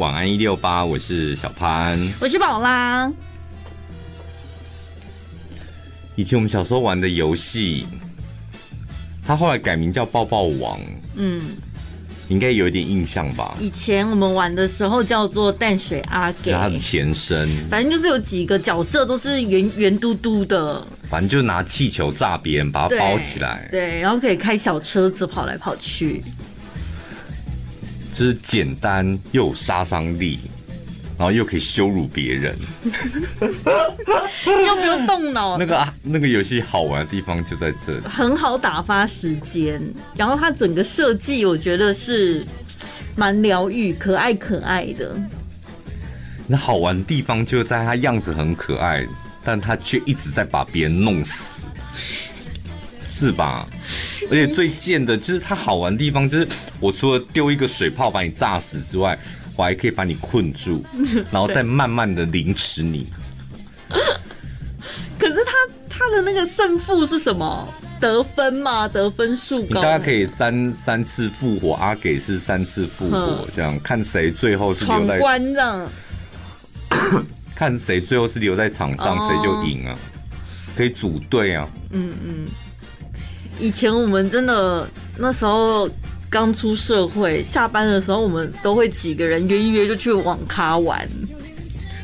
晚安一六八，我是小潘，我是宝拉。以前我们小时候玩的游戏，它后来改名叫抱抱王，嗯，应该有一点印象吧？以前我们玩的时候叫做淡水阿给，它的前身，反正就是有几个角色都是圆圆嘟嘟的，反正就拿气球炸别人，把它包起来，對，对，然后可以开小车子跑来跑去。就是简单又有杀伤力，然后又可以羞辱别人，又没有动脑。那个啊，那个游戏好玩的地方就在这里，很好打发时间。然后它整个设计，我觉得是蛮疗愈、可爱可爱的。那好玩的地方就在它样子很可爱，但它却一直在把别人弄死，是吧？而且最贱的就是它好玩的地方，就是我除了丢一个水炮把你炸死之外，我还可以把你困住，然后再慢慢的凌迟你。可是他他的那个胜负是什么？得分嘛，得分数高。你大家可以三三次复活，阿给是三次复活，这样看谁最后是留在闯关这样。看谁最后是留在场上，谁就赢啊，可以组队啊。嗯嗯。以前我们真的那时候刚出社会，下班的时候我们都会几个人约一约就去网咖玩。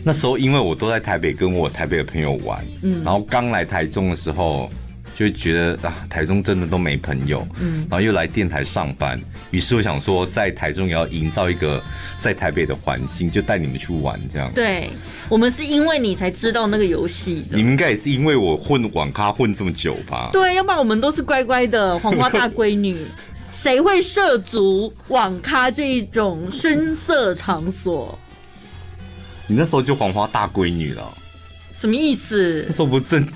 那时候因为我都在台北跟我台北的朋友玩，嗯，然后刚来台中的时候。就觉得啊，台中真的都没朋友，嗯，然后又来电台上班，于是我想说，在台中也要营造一个在台北的环境，就带你们去玩这样。对，我们是因为你才知道那个游戏的，你们应该也是因为我混网咖混这么久吧？对，要不然我们都是乖乖的黄花大闺女，谁会涉足网咖这一种声色场所？你那时候就黄花大闺女了，什么意思？那时候不正。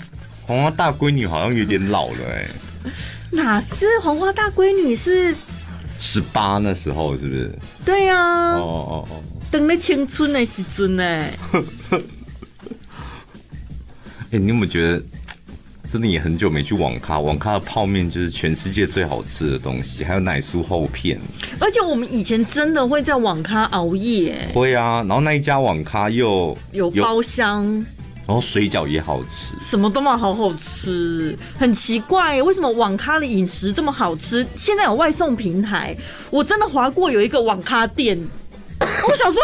黄花大闺女好像有点老了哎、欸，哪是黄花大闺女是十八那时候是不是？对呀、啊，哦哦哦，等了青春的时阵呢。哎、欸，你有没有觉得真的也很久没去网咖？网咖的泡面就是全世界最好吃的东西，还有奶酥厚片。而且我们以前真的会在网咖熬夜，会啊。然后那一家网咖又有包厢。然后水饺也好吃，什么都嘛好好吃，很奇怪，为什么网咖的饮食这么好吃？现在有外送平台，我真的划过有一个网咖店，我想说，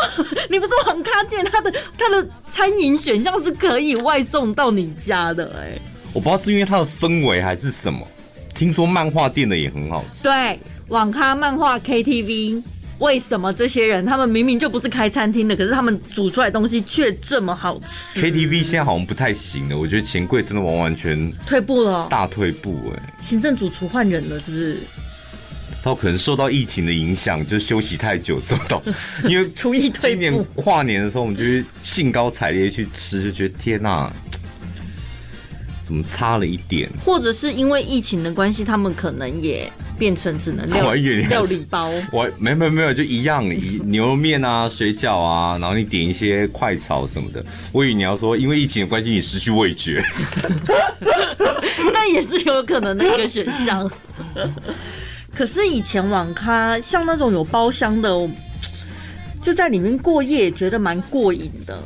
你不是网咖店，它的它的餐饮选项是可以外送到你家的，哎，我不知道是因为它的氛围还是什么，听说漫画店的也很好吃，对，网咖、漫画、KTV。为什么这些人他们明明就不是开餐厅的，可是他们煮出来的东西却这么好吃？KTV 现在好像不太行了，我觉得钱柜真的完完全退步了，大退步哎！行政主厨换人了，是不是？他可能受到疫情的影响，就休息太久，受 到因为厨艺退步。今年跨年的时候，我们就兴高采烈去吃，就觉得天哪，怎么差了一点？或者是因为疫情的关系，他们可能也。变成只能料 料理包，我没没没有就一样，一牛肉面啊、水饺啊，然后你点一些快炒什么的。我以为你要说，因为疫情的关系，你失去味觉，那也是有可能的一个选项。可是以前网咖像那种有包厢的，就在里面过夜，觉得蛮过瘾的。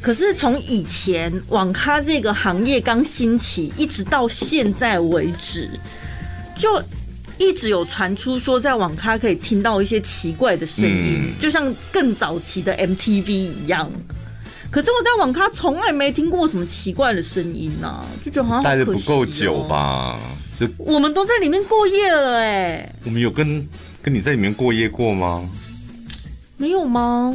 可是从以前网咖这个行业刚兴起，一直到现在为止，就。一直有传出说，在网咖可以听到一些奇怪的声音，嗯，就像更早期的 MTV 一样。可是我在网咖从来没听过什么奇怪的声音啊，就觉得好像待得不够久吧？就我们都在里面过夜了，哎，我们有跟跟你在里面过夜过吗？没有吗？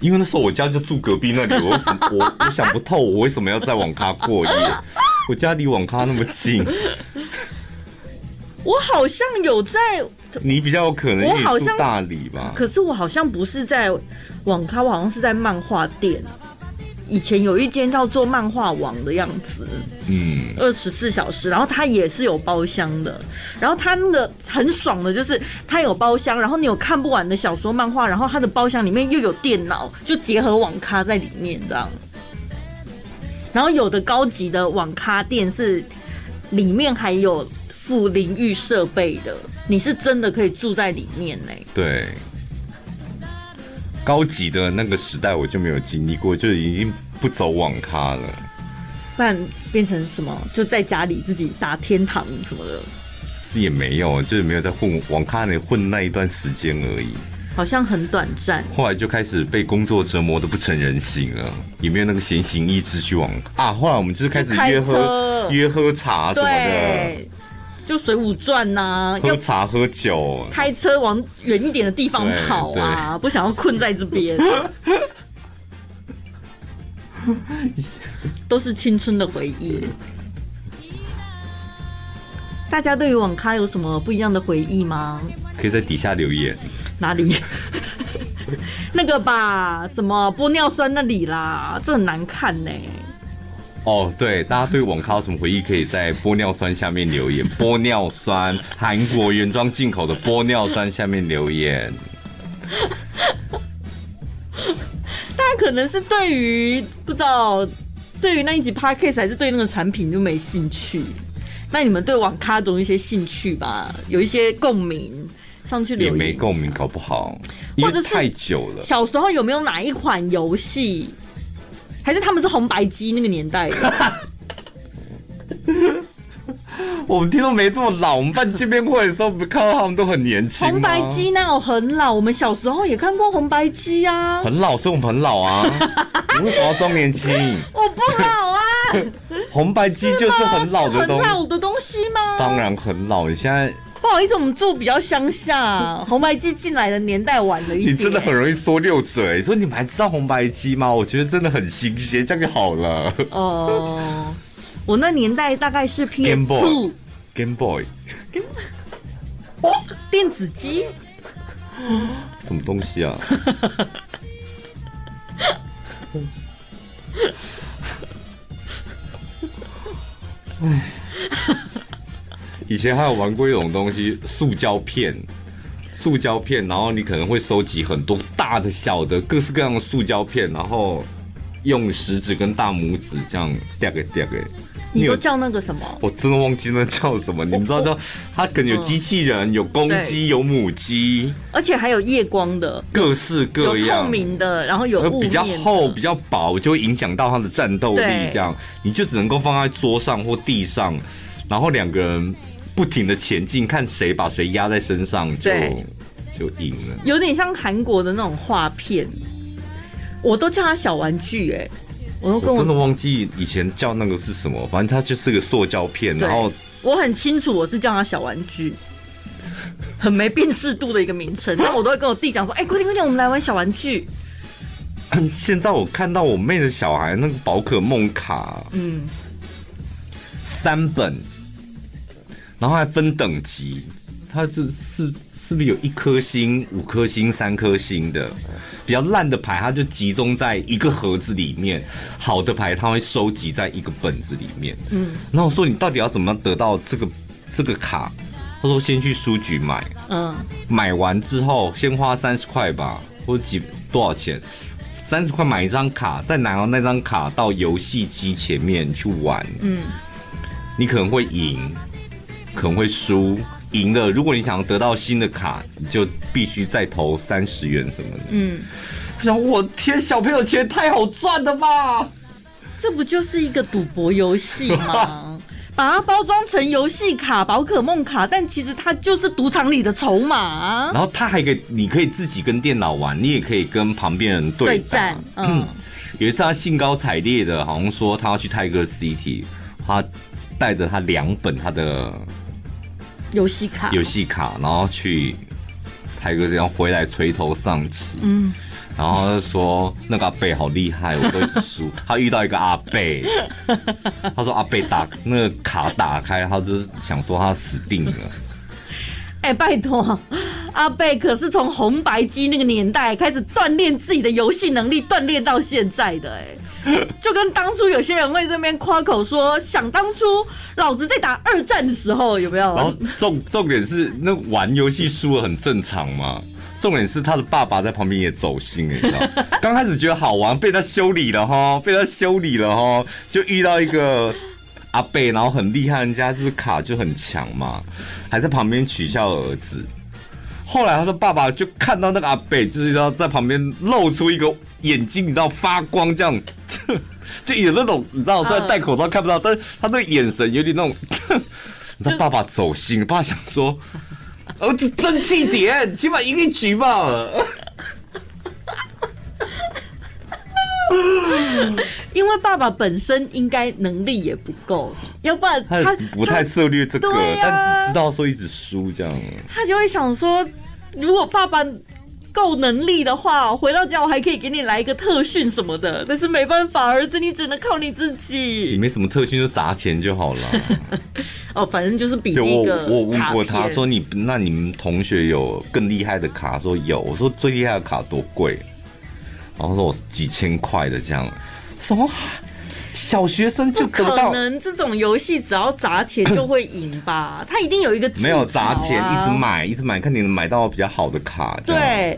因为那时候我家就住隔壁那里，我我我想不透，我为什么要在网咖过夜？我家离网咖那么近。我好像有在，你比较有可能，我好像大理吧。可是我好像不是在网咖，我好像是在漫画店。以前有一间叫做漫画王的样子，嗯，二十四小时，然后它也是有包厢的。然后它那个很爽的，就是它有包厢，然后你有看不完的小说漫画，然后它的包厢里面又有电脑，就结合网咖在里面这样。然后有的高级的网咖店是里面还有。附淋浴设备的，你是真的可以住在里面呢？对，高级的那个时代我就没有经历过，就已经不走网咖了。不然变成什么？就在家里自己打天堂什么的？是也没有，就是没有在混网咖里混那一段时间而已。好像很短暂。后来就开始被工作折磨的不成人形了，也没有那个闲情逸致去网啊。后来我们就是开始约喝约喝茶什么的，就水浒传呐，喝茶喝酒，开车往远一点的地方跑啊，不想要困在这边。都是青春的回忆。大家对于网咖有什么不一样的回忆吗？可以在底下留言。哪里？那个吧，什么玻尿酸那里啦，这很难看呢。哦，对，大家对网咖有什么回忆？可以在玻尿酸下面留言。玻尿酸，韩国原装进口的玻尿酸下面留言。大家可能是对于不知道，对于那一集 podcast 还是对那个产品就没兴趣。那你们对网咖总有一些兴趣吧？有一些共鸣，上去留言也没共鸣，搞不好，或者是太久了。小时候有没有哪一款游戏，还是他们是红白机那个年代的？我们听众没这么老，我们办见面会的时候，不是看到他们都很年轻。红白机那有很老，我们小时候也看过红白机啊。很老，所以我们很老啊。你 为什么要装年轻？我不老啊。红白机就是很老的东西，老的东西吗？当然很老。你现在不好意思，我们住比较乡下，红白机进来的年代晚了一点。你真的很容易说溜嘴，说你们还知道红白机吗？我觉得真的很新鲜，这样就好了。哦、呃，我那年代大概是 PS Two Game Boy，电子机，什么东西啊？唉，以前还有玩过一种东西，塑胶片，塑胶片，然后你可能会收集很多大的、小的、各式各样的塑胶片，然后用食指跟大拇指这样掉给掉给。你都叫那个什么？我真的忘记那叫什么。你们知道叫它可能有机器人、有公鸡、有母鸡，而且还有夜光的，各式各样，透明的，然后有比较厚、比较薄，就会影响到它的战斗力。这样你就只能够放在桌上或地上，然后两个人不停的前进，看谁把谁压在身上就就赢了。有点像韩国的那种画片，我都叫它小玩具哎。我都跟，我真的忘记以前叫那个是什么，反正它就是个塑胶片，然后我很清楚我是叫它小玩具，很没辨识度的一个名称。但我都会跟我弟讲说：“哎、欸，快点快点，我们来玩小玩具。”现在我看到我妹的小孩那个宝可梦卡，嗯，三本，然后还分等级。它是是是不是有一颗星、五颗星、三颗星的？比较烂的牌，它就集中在一个盒子里面；好的牌，它会收集在一个本子里面。嗯，然后我说你到底要怎么得到这个这个卡？他说先去书局买。嗯，买完之后先花三十块吧，或者几多少钱？三十块买一张卡，再拿到那张卡到游戏机前面去玩。嗯，你可能会赢，可能会输。赢了，如果你想要得到新的卡，你就必须再投三十元什么的。嗯，我想，我天，小朋友钱太好赚了吧？这不就是一个赌博游戏吗？把它包装成游戏卡、宝可梦卡，但其实它就是赌场里的筹码。然后他还可以，你可以自己跟电脑玩，你也可以跟旁边人对战。嗯，嗯，有一次他兴高采烈的，好像说他要去泰戈 City，他带着他两本他的。游戏卡，游戏卡，然后去台哥这样回来垂头丧气，嗯，然后就说那个阿贝好厉害，我都一直输。他遇到一个阿贝，他说阿贝打那个卡打开，他就想说他死定了。哎、欸，拜托，阿贝可是从红白机那个年代开始锻炼自己的游戏能力，锻炼到现在的哎。就跟当初有些人会这边夸口说，想当初老子在打二战的时候有没有？然后重重点是那玩游戏输了很正常嘛。重点是他的爸爸在旁边也走心，你知道？刚开始觉得好玩，被他修理了哈，被他修理了哈，就遇到一个阿贝，然后很厉害，人家就是卡就很强嘛，还在旁边取笑儿子。后来他的爸爸就看到那个阿北，就是要在旁边露出一个眼睛，你知道发光这样，就有那种你知道，在戴口罩看不到，但是他那个眼神有点那种，你知道爸爸走心，爸爸想说，儿子争气点，起码赢一局吧。因为爸爸本身应该能力也不够，要不然他，他不太涉猎这个，啊、但只知道说一直输这样。他就会想说，如果爸爸够能力的话，回到家我还可以给你来一个特训什么的。但是没办法，儿子你只能靠你自己。你没什么特训就砸钱就好了。哦，反正就是比那个。我我问过他说你，你那你们同学有更厉害的卡？说有。我说最厉害的卡多贵？然后说我几千块的这样。什么？小学生就得到？可能这种游戏只要砸钱就会赢吧？他一定有一个、啊、没有砸钱，一直买，一直买，看你能买到比较好的卡。对，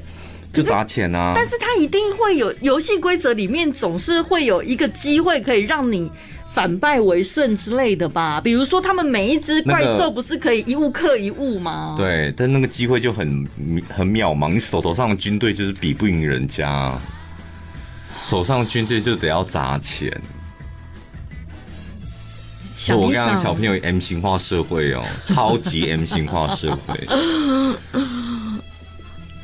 就砸钱啊！但是他一定会有游戏规则里面总是会有一个机会可以让你反败为胜之类的吧？比如说他们每一只怪兽不是可以一物克一物吗？那个、对，但那个机会就很很渺茫，你手头上的军队就是比不赢人家。手上军队就得要砸钱，所以我跟你讲，小朋友 M 型化社会哦，超级 M 型化社会。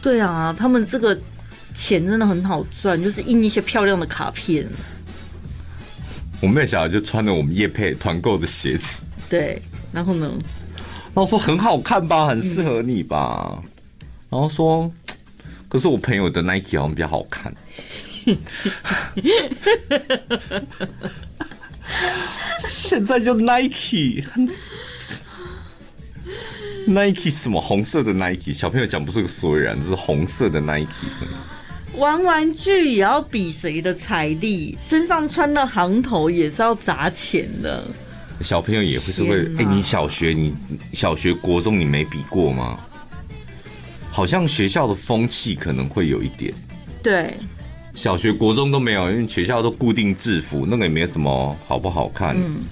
对啊，他们这个钱真的很好赚，就是印一些漂亮的卡片。我妹小孩就穿着我们叶配团购的鞋子，对，然后呢，然后说很好看吧，很适合你吧，嗯、然后说，可是我朋友的 Nike 好像比较好看。现在就 Nike，Nike 什么红色的 Nike？小朋友讲不出个所以然，这是红色的 Nike 什么？玩玩具也要比谁的财力，身上穿的行头也是要砸钱的。小朋友也会是会，哎、欸，你小学你小学国中你没比过吗？好像学校的风气可能会有一点，对。小学、国中都没有，因为学校都固定制服，那个也没什么好不好看。嗯。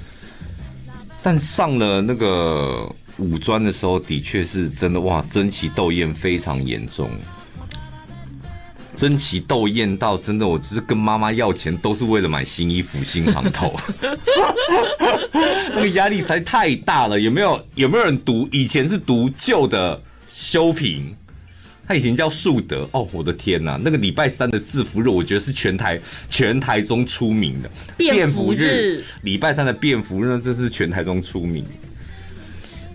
但上了那个五专的时候，的确是真的哇，争奇斗艳非常严重。争奇斗艳到真的，我只是跟妈妈要钱，都是为了买新衣服、新行头。那个压力实在太大了。有没有有没有人读？以前是读旧的修平。他以前叫树德哦，我的天呐，那个礼拜三的制服日，我觉得是全台全台中出名的便服日。礼拜三的便服日，这是全台中出名。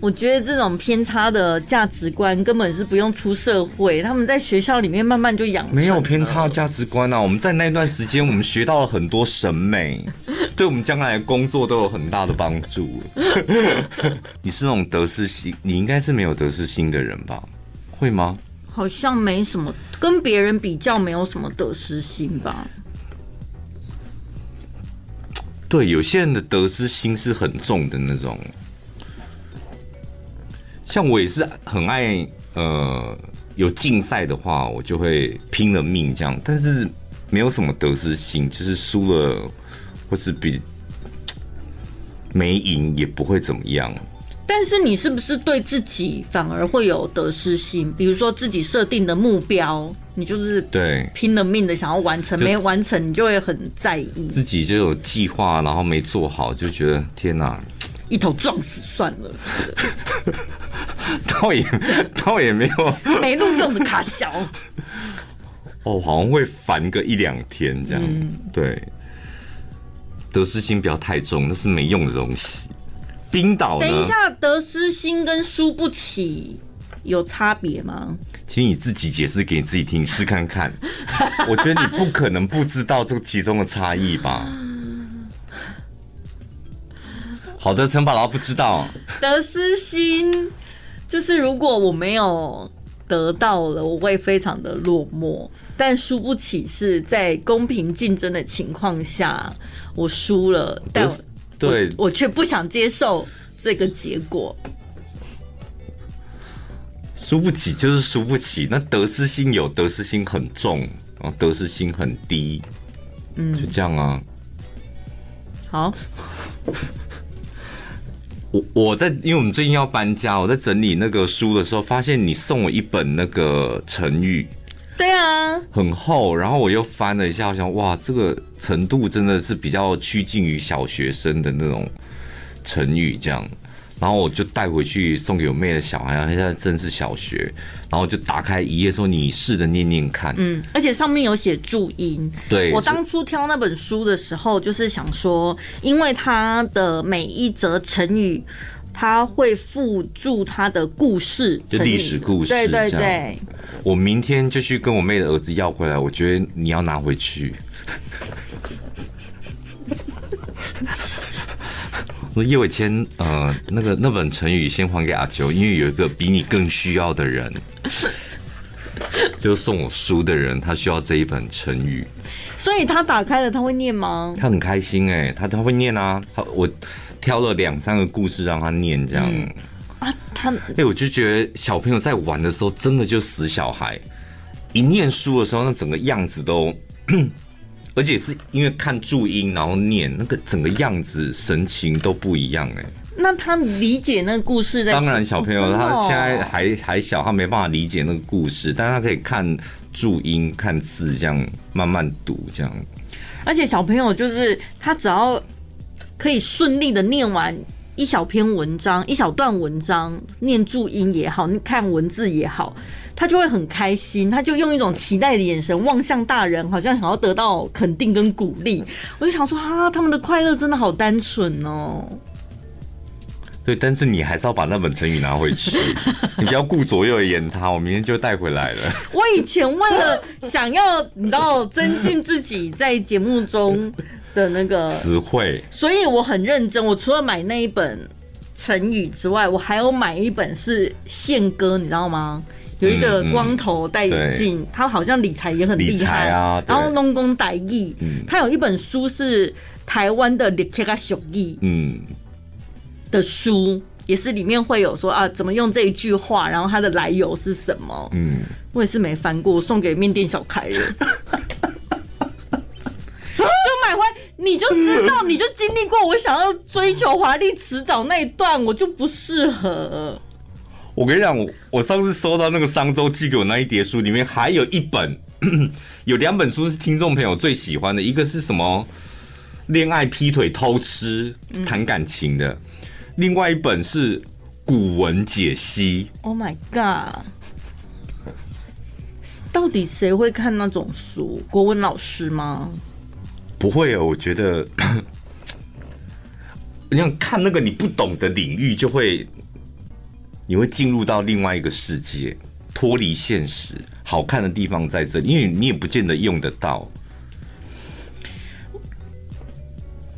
我觉得这种偏差的价值观根本是不用出社会，他们在学校里面慢慢就养成。没有偏差的价值观啊，我们在那段时间，我们学到了很多审美，对我们将来的工作都有很大的帮助。你是那种得失心，你应该是没有得失心的人吧？会吗？好像没什么，跟别人比较没有什么得失心吧。对，有些人的得失心是很重的那种。像我也是很爱，呃，有竞赛的话，我就会拼了命这样。但是没有什么得失心，就是输了或是比没赢也不会怎么样。但是你是不是对自己反而会有得失心？比如说自己设定的目标，你就是对拼了命的想要完成，没完成你就会很在意。自己就有计划，然后没做好，就觉得天哪，一头撞死算了。倒也倒也没有没录用的卡小。哦，好像会烦个一两天这样。嗯、对，得失心不要太重，那是没用的东西。冰岛，等一下，得失心跟输不起有差别吗？请你自己解释给你自己听，试看看。我觉得你不可能不知道这个其中的差异吧？好的，陈宝拉不知道。得失心就是如果我没有得到了，我会非常的落寞；但输不起是在公平竞争的情况下，我输了，但。对，我却不想接受这个结果。输不起就是输不起，那得失心有得失心很重，然后得失心很低，嗯，就这样啊。好，我我在，因为我们最近要搬家，我在整理那个书的时候，发现你送我一本那个成语，对啊，很厚，然后我又翻了一下，我想哇，这个程度真的是比较趋近于小学生的那种成语，这样。然后我就带回去送给我妹的小孩，他现在正是小学，然后就打开一页说：“你试着念念看。”嗯，而且上面有写注音。对，我当初挑那本书的时候，就是想说，因为它的每一则成语，它会附注他的故事，就历史故事。对对对。我明天就去跟我妹的儿子要回来，我觉得你要拿回去。说叶伟谦，呃，那个那本成语先还给阿九，因为有一个比你更需要的人，就送我书的人，他需要这一本成语。所以他打开了，他会念吗？他很开心哎、欸，他他会念啊，他我挑了两三个故事让他念，这样、嗯、啊，他哎、欸，我就觉得小朋友在玩的时候，真的就死小孩，一念书的时候，那整个样子都。而且是因为看注音，然后念那个整个样子、神情都不一样哎。那他理解那个故事在？当然，小朋友他现在还还小，他没办法理解那个故事，但他可以看注音、看字，这样慢慢读这样。而且小朋友就是他只要可以顺利的念完一小篇文章、一小段文章，念注音也好，看文字也好。他就会很开心，他就用一种期待的眼神望向大人，好像想要得到肯定跟鼓励。我就想说，啊，他们的快乐真的好单纯哦。对，但是你还是要把那本成语拿回去，你不要顾左右而言他。我明天就带回来了。我以前为了想要你知道增进自己在节目中的那个词汇，所以我很认真。我除了买那一本成语之外，我还有买一本是宪哥，你知道吗？有一个光头戴眼镜，他好像理财也很厉害啊。然后弄工歹义，他有一本书是台湾的理财小义，嗯，的书也是里面会有说啊，怎么用这一句话，然后它的来由是什么？嗯，我也是没翻过，送给面店小开了，就买回你就知道，你就经历过我想要追求华丽辞藻那一段，我就不适合。我跟你讲，我我上次收到那个商周寄给我那一叠书，里面还有一本，有两本书是听众朋友最喜欢的，一个是什么恋爱劈腿偷吃谈感情的，另外一本是古文解析。Oh my god！到底谁会看那种书？国文老师吗？不会哦，我觉得，你想看那个你不懂的领域就会。你会进入到另外一个世界，脱离现实。好看的地方在这里，因为你也不见得用得到。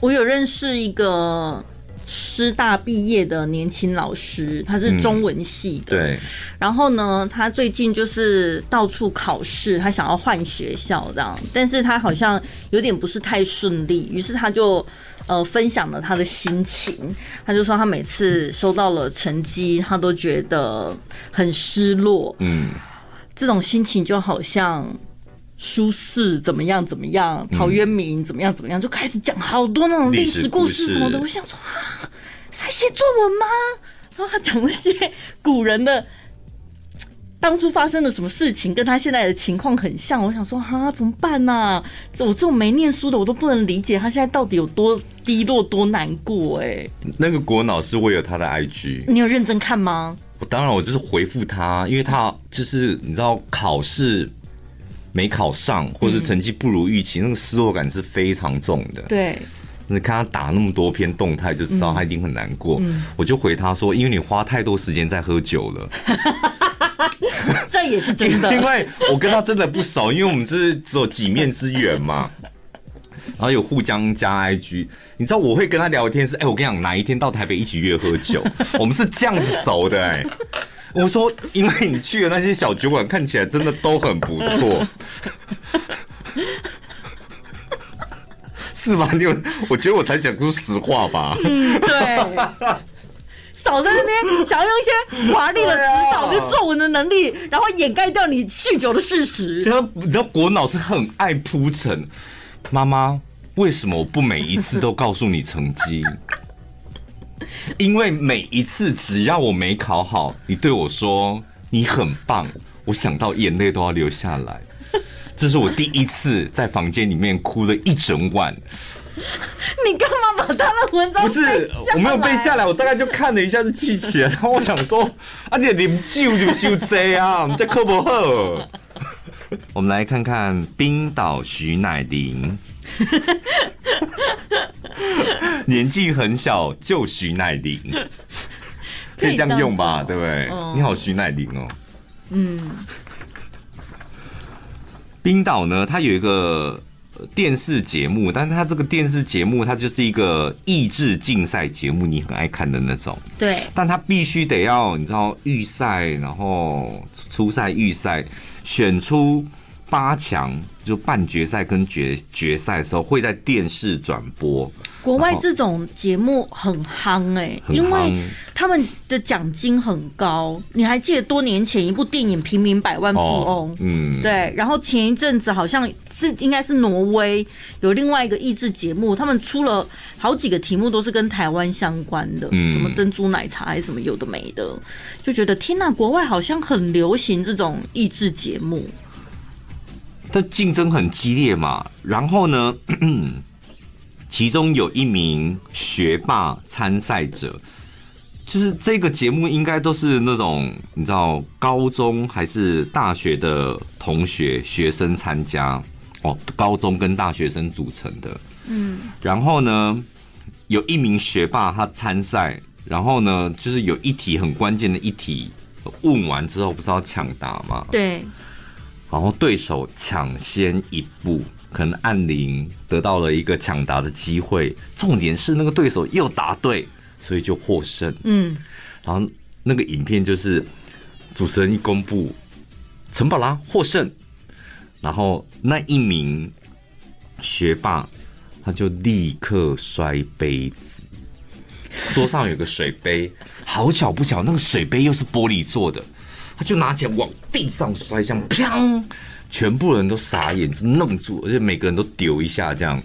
我有认识一个师大毕业的年轻老师，他是中文系的。嗯、对。然后呢，他最近就是到处考试，他想要换学校这样，但是他好像有点不是太顺利，于是他就。呃，分享了他的心情，他就说他每次收到了成绩，他都觉得很失落。嗯，这种心情就好像苏轼怎么样怎么样，陶渊明怎么样怎么样，就开始讲好多那种历史故事什么的。我想说啊，在写作文吗？然后他讲那些古人的。当初发生了什么事情，跟他现在的情况很像。我想说，啊，怎么办呢、啊？这我这种没念书的，我都不能理解他现在到底有多低落、多难过。哎，那个国老师，我有他的 IG，你有认真看吗？我当然，我就是回复他，因为他就是你知道，考试没考上，或者成绩不如预期，嗯、那个失落感是非常重的。对，你看他打那么多篇动态，就知道他一定很难过。嗯、我就回他说，因为你花太多时间在喝酒了。这也是真的，因为我跟他真的不熟，因为我们是只有几面之缘嘛，然后有互相加 IG，你知道我会跟他聊天是，哎，我跟你讲，哪一天到台北一起约喝酒，我们是这样子熟的，哎，我说，因为你去的那些小酒馆看起来真的都很不错，是吧？你有，我觉得我才讲出实话吧，嗯，对。少在那边想要用一些华丽的词藻跟作文的能力，然后掩盖掉你酗酒的事实。你知道国脑是很爱铺陈。妈妈，为什么我不每一次都告诉你成绩？因为每一次只要我没考好，你对我说你很棒，我想到眼泪都要流下来。这是我第一次在房间里面哭了一整晚。你干嘛把他的文章？不是，我没有背下来，我大概就看了一下就记起来。然后我想说，啊，你啉酒就修这啊，你这可不好。我们来看看冰岛徐乃麟，年纪很小就徐乃麟，可以这样用吧？对不对？嗯、你好，徐乃麟哦。嗯。冰岛呢，它有一个电视节目，但是它这个电视节目，它就是一个益智竞赛节目，你很爱看的那种。对。但它必须得要，你知道预赛，然后初赛、预赛，选出八强，就半决赛跟决决赛的时候会在电视转播。国外这种节目很夯哎、欸，因为他们的奖金很高。你还记得多年前一部电影《平民百万富翁》？嗯，对。然后前一阵子好像是应该是挪威有另外一个益智节目，他们出了好几个题目都是跟台湾相关的，什么珍珠奶茶还是什么有的没的，就觉得天哪，国外好像很流行这种益智节目。它竞争很激烈嘛，然后呢？其中有一名学霸参赛者，就是这个节目应该都是那种你知道高中还是大学的同学学生参加哦，高中跟大学生组成的。嗯，然后呢，有一名学霸他参赛，然后呢，就是有一题很关键的一题问完之后，不是要抢答吗？对，然后对手抢先一步。可能按铃得到了一个抢答的机会，重点是那个对手又答对，所以就获胜。嗯，然后那个影片就是主持人一公布陈宝拉获胜，然后那一名学霸他就立刻摔杯子，桌上有个水杯，好巧不巧，那个水杯又是玻璃做的，他就拿起来往地上摔，像砰。全部人都傻眼，就愣住，而且每个人都丢一下，这样。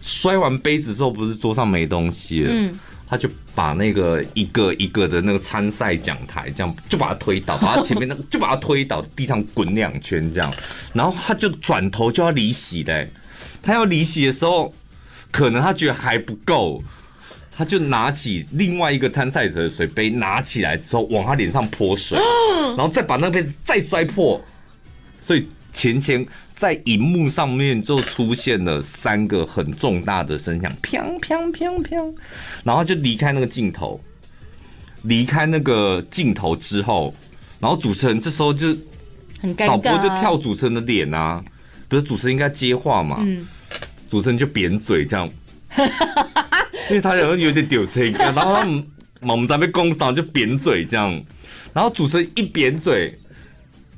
摔完杯子之后，不是桌上没东西了，嗯，他就把那个一个一个的那个参赛讲台，这样就把他推倒，把他前面那个就把他推倒，地上滚两圈这样，然后他就转头就要离席嘞，他要离席的时候，可能他觉得还不够，他就拿起另外一个参赛者的水杯，拿起来之后往他脸上泼水，然后再把那个杯子再摔破，所以。前前在荧幕上面就出现了三个很重大的声响，砰砰砰砰，然后就离开那个镜头，离开那个镜头之后，然后主持人这时候就很尴尬，导播就跳主持人的脸啊，不是主持人应该接话嘛，主持人就扁嘴这样，因为他好像有点丢车，然后他们我们在被攻上就扁嘴这样，然后主持人一扁嘴，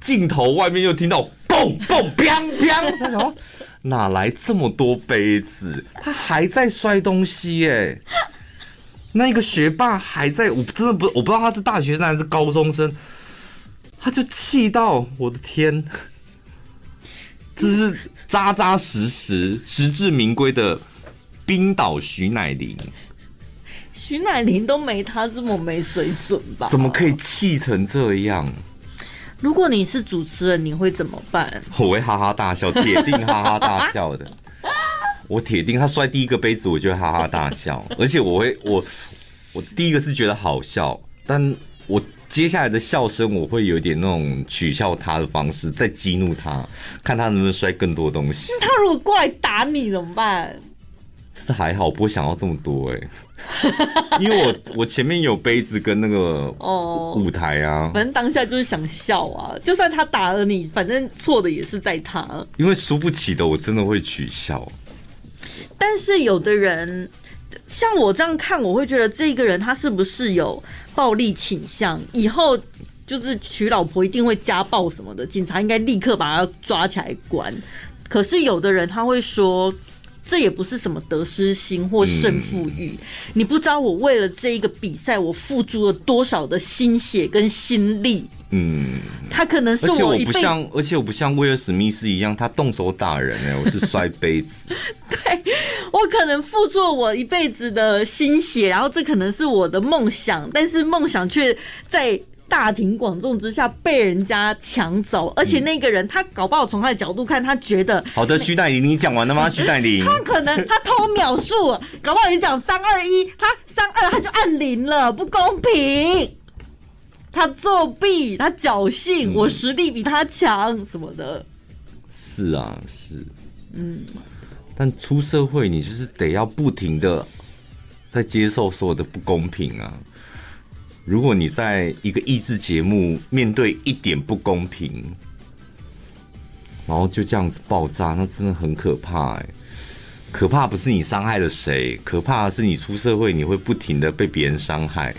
镜头外面又听到。嘣 嘣砰砰！他说：“哪来这么多杯子？他还在摔东西耶！那个学霸还在，我真的不，我不知道他是大学生还是高中生。他就气到我的天，这是扎扎实实、实至名归的冰岛徐乃麟。徐乃麟都没他这么没水准吧？怎么可以气成这样？”如果你是主持人，你会怎么办？我会哈哈大笑，铁定哈哈大笑的。我铁定他摔第一个杯子，我就会哈哈大笑。而且我会，我我第一个是觉得好笑，但我接下来的笑声，我会有点那种取笑他的方式，再激怒他，看他能不能摔更多东西。他如果过来打你怎么办？是还好，不会想要这么多哎、欸，因为我我前面有杯子跟那个哦舞台啊、哦，反正当下就是想笑啊，就算他打了你，反正错的也是在他。因为输不起的，我真的会取笑。但是有的人像我这样看，我会觉得这个人他是不是有暴力倾向？以后就是娶老婆一定会家暴什么的，警察应该立刻把他抓起来关。可是有的人他会说。这也不是什么得失心或胜负欲，你不知道我为了这一个比赛，我付出了多少的心血跟心力。嗯，他可能是我，而且我不像，而且我不像威尔史密斯一样，他动手打人哎、欸，我是摔杯子。对，我我可能付出了我一辈子的心血，然后这可能是我的梦想，但是梦想却在大庭广众之下被人家抢走，而且那个人他搞不好从他的角度看，他觉得好的，徐代理，你讲完了吗？徐代理，他可能他偷秒数，搞不好你讲三二一，他三二他就按零了，不公平。他作弊，他侥幸，我实力比他强，什么的。是啊，是，嗯。但出社会，你就是得要不停的在接受所有的不公平啊。如果你在一个益智节目面对一点不公平，然后就这样子爆炸，那真的很可怕哎。可怕不是你伤害了谁，可怕的是你出社会，你会不停的被别人伤害。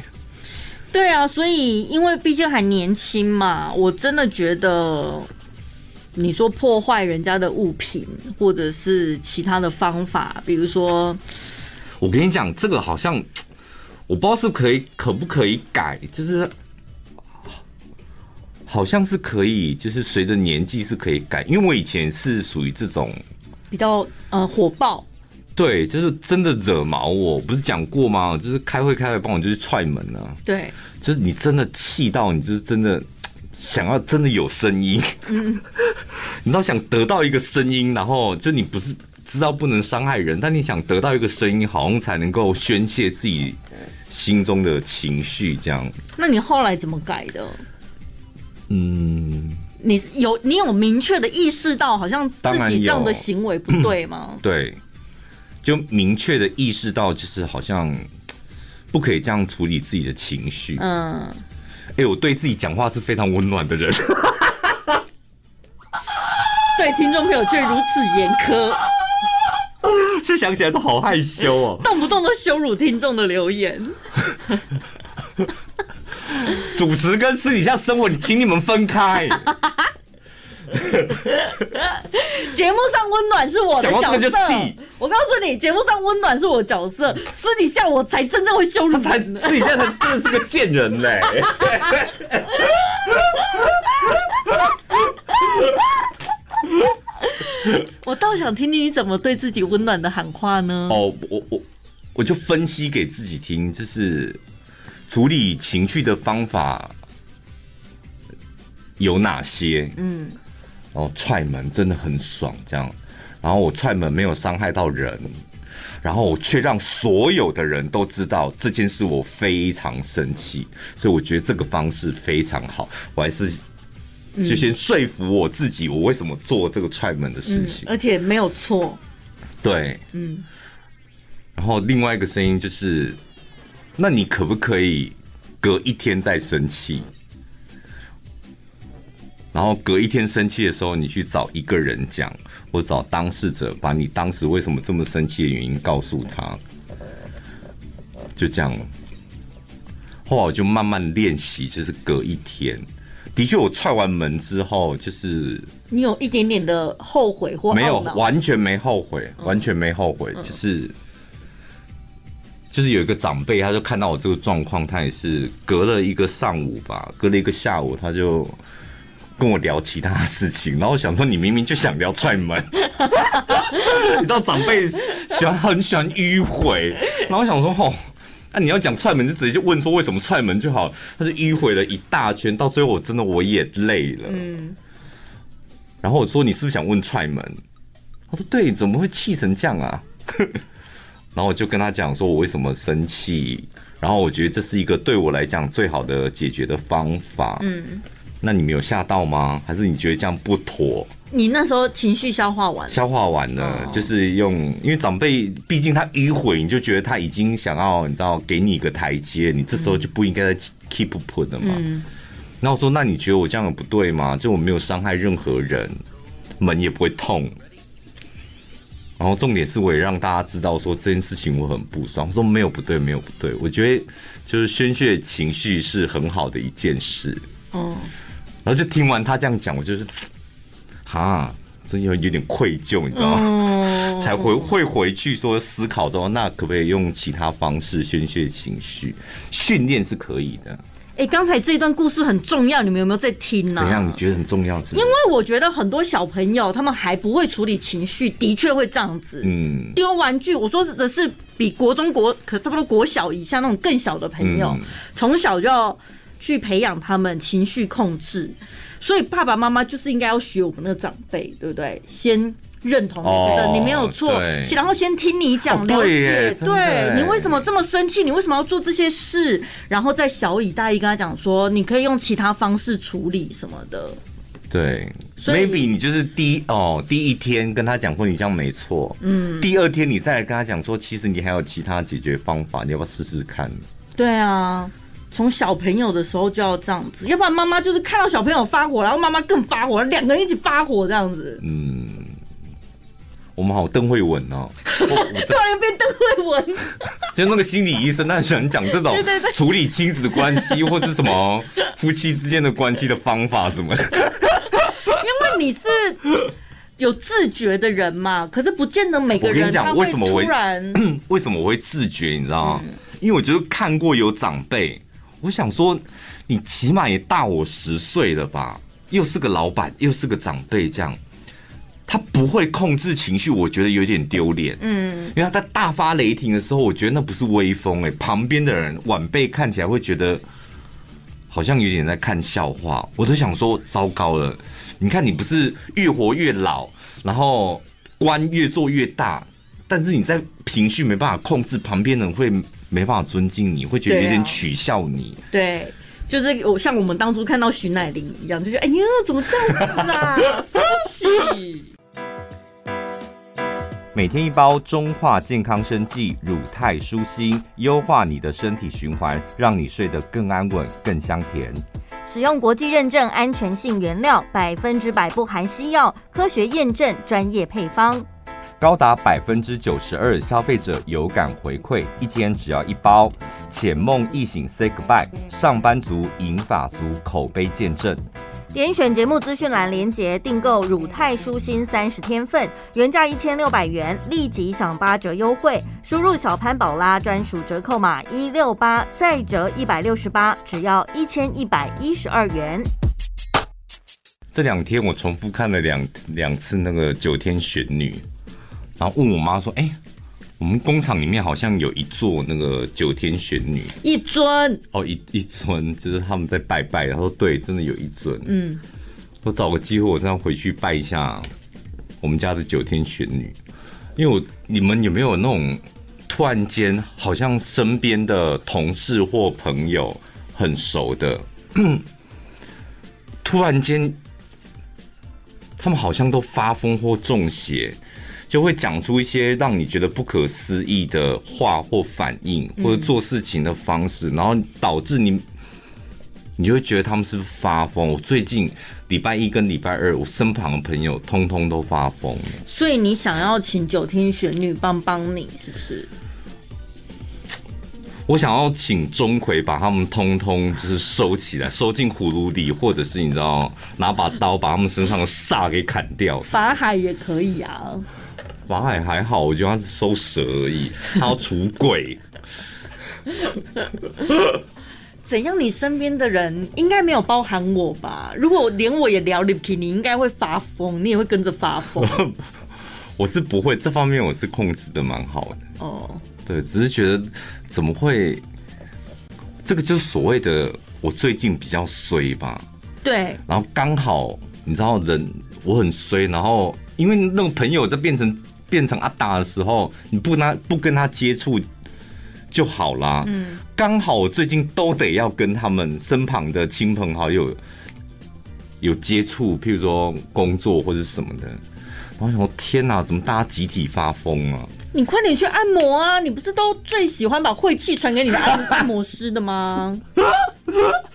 对啊，所以因为毕竟还年轻嘛，我真的觉得，你说破坏人家的物品，或者是其他的方法，比如说，我跟你讲，这个好像我不知道是可以可不可以改，就是好像是可以，就是随着年纪是可以改，因为我以前是属于这种比较呃火爆。对，就是真的惹毛我，不是讲过吗？就是开会开会帮我就是踹门啊。对，就是你真的气到你就是真的想要真的有声音，嗯，你倒想得到一个声音，然后就你不是知道不能伤害人，但你想得到一个声音，好像才能够宣泄自己心中的情绪，这样。那你后来怎么改的？嗯，你有你有明确的意识到好像自己这样的行为不对吗？嗯，对。就明确的意识到，就是好像不可以这样处理自己的情绪。嗯，哎、欸，我对自己讲话是非常温暖的人，对听众朋友却如此严苛，这想起来都好害羞哦，动不动都羞辱听众的留言。主持跟私底下生活，你请你们分开。节目上温暖是我的角色，我告诉你，节目上温暖是我的角色，私底下我才真正会羞辱他，私底下他真的是个贱人嘞。我倒想听听你怎么对自己温暖的喊话呢？哦，我我我就分析给自己听，就是处理情绪的方法有哪些？嗯。然后踹门真的很爽，这样，然后我踹门没有伤害到人，然后我却让所有的人都知道这件事，我非常生气，所以我觉得这个方式非常好，我还是就先说服我自己，我为什么做这个踹门的事情，而且没有错，对，嗯，然后另外一个声音就是，那你可不可以隔一天再生气？然后隔一天生气的时候，你去找一个人讲，或找当事者，把你当时为什么这么生气的原因告诉他，就这样。后来我就慢慢练习，就是隔一天。的确，我踹完门之后，就是你有一点点的后悔或没有，完全没后悔，完全没后悔，就是就是有一个长辈，他就看到我这个状况，他也是隔了一个上午吧，隔了一个下午，他就。跟我聊其他事情，然后我想说，你明明就想聊踹门，你知道长辈喜欢很喜欢迂回，然后我想说，哦，那你要讲踹门就直接就问说为什么踹门就好，他就迂回了一大圈，到最后我真的我也累了。嗯，然后我说你是不是想问踹门？他说对，怎么会气成这样啊？然后我就跟他讲说我为什么生气，然后我觉得这是一个对我来讲最好的解决的方法。嗯。那你没有吓到吗？还是你觉得这样不妥？你那时候情绪消化完了，消化完了，就是用，因为长辈毕竟他迂回，你就觉得他已经想要，你知道，给你一个台阶，你这时候就不应该再 keep put 的嘛。嗯。然后我说，那你觉得我这样有不对吗？就我没有伤害任何人，门也不会痛。然后重点是，我也让大家知道说这件事情我很不爽。我说没有不对，没有不对。我觉得就是宣泄情绪是很好的一件事。哦。然后就听完他这样讲，我就是，哈，真有有点愧疚，你知道吗？才回会回去说思考之后，那可不可以用其他方式宣泄情绪？训练是可以的。哎，刚才这一段故事很重要，你们有没有在听呢？怎样？你觉得很重要是？因为我觉得很多小朋友他们还不会处理情绪，的确会这样子。嗯，丢玩具，我说的是比国中国可差不多国小以下那种更小的朋友，从小就要去培养他们情绪控制。所以爸爸妈妈就是应该要学我们那个长辈，对不对？先。认同，你觉得你没有错，然后先听你讲，了解，对你为什么这么生气，你为什么要做这些事，然后再小以大意跟他讲说，你可以用其他方式处理什么的。对，maybe 你就是第一哦，第一天跟他讲说你这样没错，嗯，第二天你再来跟他讲说，其实你还有其他解决方法，你要不要试试看？对啊，从小朋友的时候就要这样子，要不然妈妈就是看到小朋友发火，然后妈妈更发火，两个人一起发火这样子，嗯。我们好，邓慧文哦，突然变邓慧文，就那个心理医生，他很喜欢讲这种处理亲子关系或者什么夫妻之间的关系的方法什么的。因为你是有自觉的人嘛，可是不见得每个人他会突然。为什么我会自觉？你知道吗？因为我觉得看过有长辈，我想说，你起码也大我十岁了吧？又是个老板，又是个长辈，这样。他不会控制情绪，我觉得有点丢脸。嗯，因为他在大发雷霆的时候，我觉得那不是威风哎，旁边的人晚辈看起来会觉得好像有点在看笑话。我都想说，糟糕了！你看你不是越活越老，然后官越做越大，但是你在情绪没办法控制，旁边人会没办法尊敬你，会觉得有点取笑你。对。就是我像我们当初看到徐乃麟一样，就觉得哎呀，怎么这样子啊，生气。每天一包中化健康生剂乳肽舒心，优化你的身体循环，让你睡得更安稳、更香甜。使用国际认证安全性原料，百分之百不含西药，科学验证专业配方，高达百分之九十二消费者有感回馈，一天只要一包。浅梦一醒，Say goodbye，上班族、银发族口碑见证。点选节目资讯栏连结订购乳泰舒心三十天份，原价一千六百元，立即享八折优惠，输入小潘宝拉专属折扣码一六八，再折一百六十八，只要一千一百一十二元。这两天我重复看了两两次那个九天玄女，然后问我妈说：“哎。”我们工厂里面好像有一座那个九天玄女，一尊哦，一一尊，就是他们在拜拜。他说对，真的有一尊。嗯，我找个机会，我这样回去拜一下我们家的九天玄女。因为我你们有没有那种突然间好像身边的同事或朋友很熟的，突然间他们好像都发疯或中邪。就会讲出一些让你觉得不可思议的话或反应，或者做事情的方式，然后导致你，你就会觉得他们是不是发疯。我最近礼拜一跟礼拜二，我身旁的朋友通通都发疯了。所以你想要请九天玄女帮帮你，是不是？我想要请钟馗把他们通通就是收起来，收进葫芦里，或者是你知道，拿把刀把他们身上的煞给砍掉。法海也可以啊。法海还好，我觉得他是收蛇而已，他要除鬼。怎样？你身边的人应该没有包含我吧？如果连我也聊 Lipki，，你应该会发疯，你也会跟着发疯。我是不会，这方面我是控制的蛮好的。哦，对，只是觉得怎么会？这个就是所谓的我最近比较衰吧？对。然后刚好你知道人我很衰，然后因为那个朋友在变成。变成阿达的时候，你不跟他不跟他接触就好啦。嗯，刚好我最近都得要跟他们身旁的亲朋好友有接触，譬如说工作或者什么的。然后我想说，天哪，怎么大家集体发疯啊？你快点去按摩啊！你不是都最喜欢把晦气传给你的按按摩师的吗？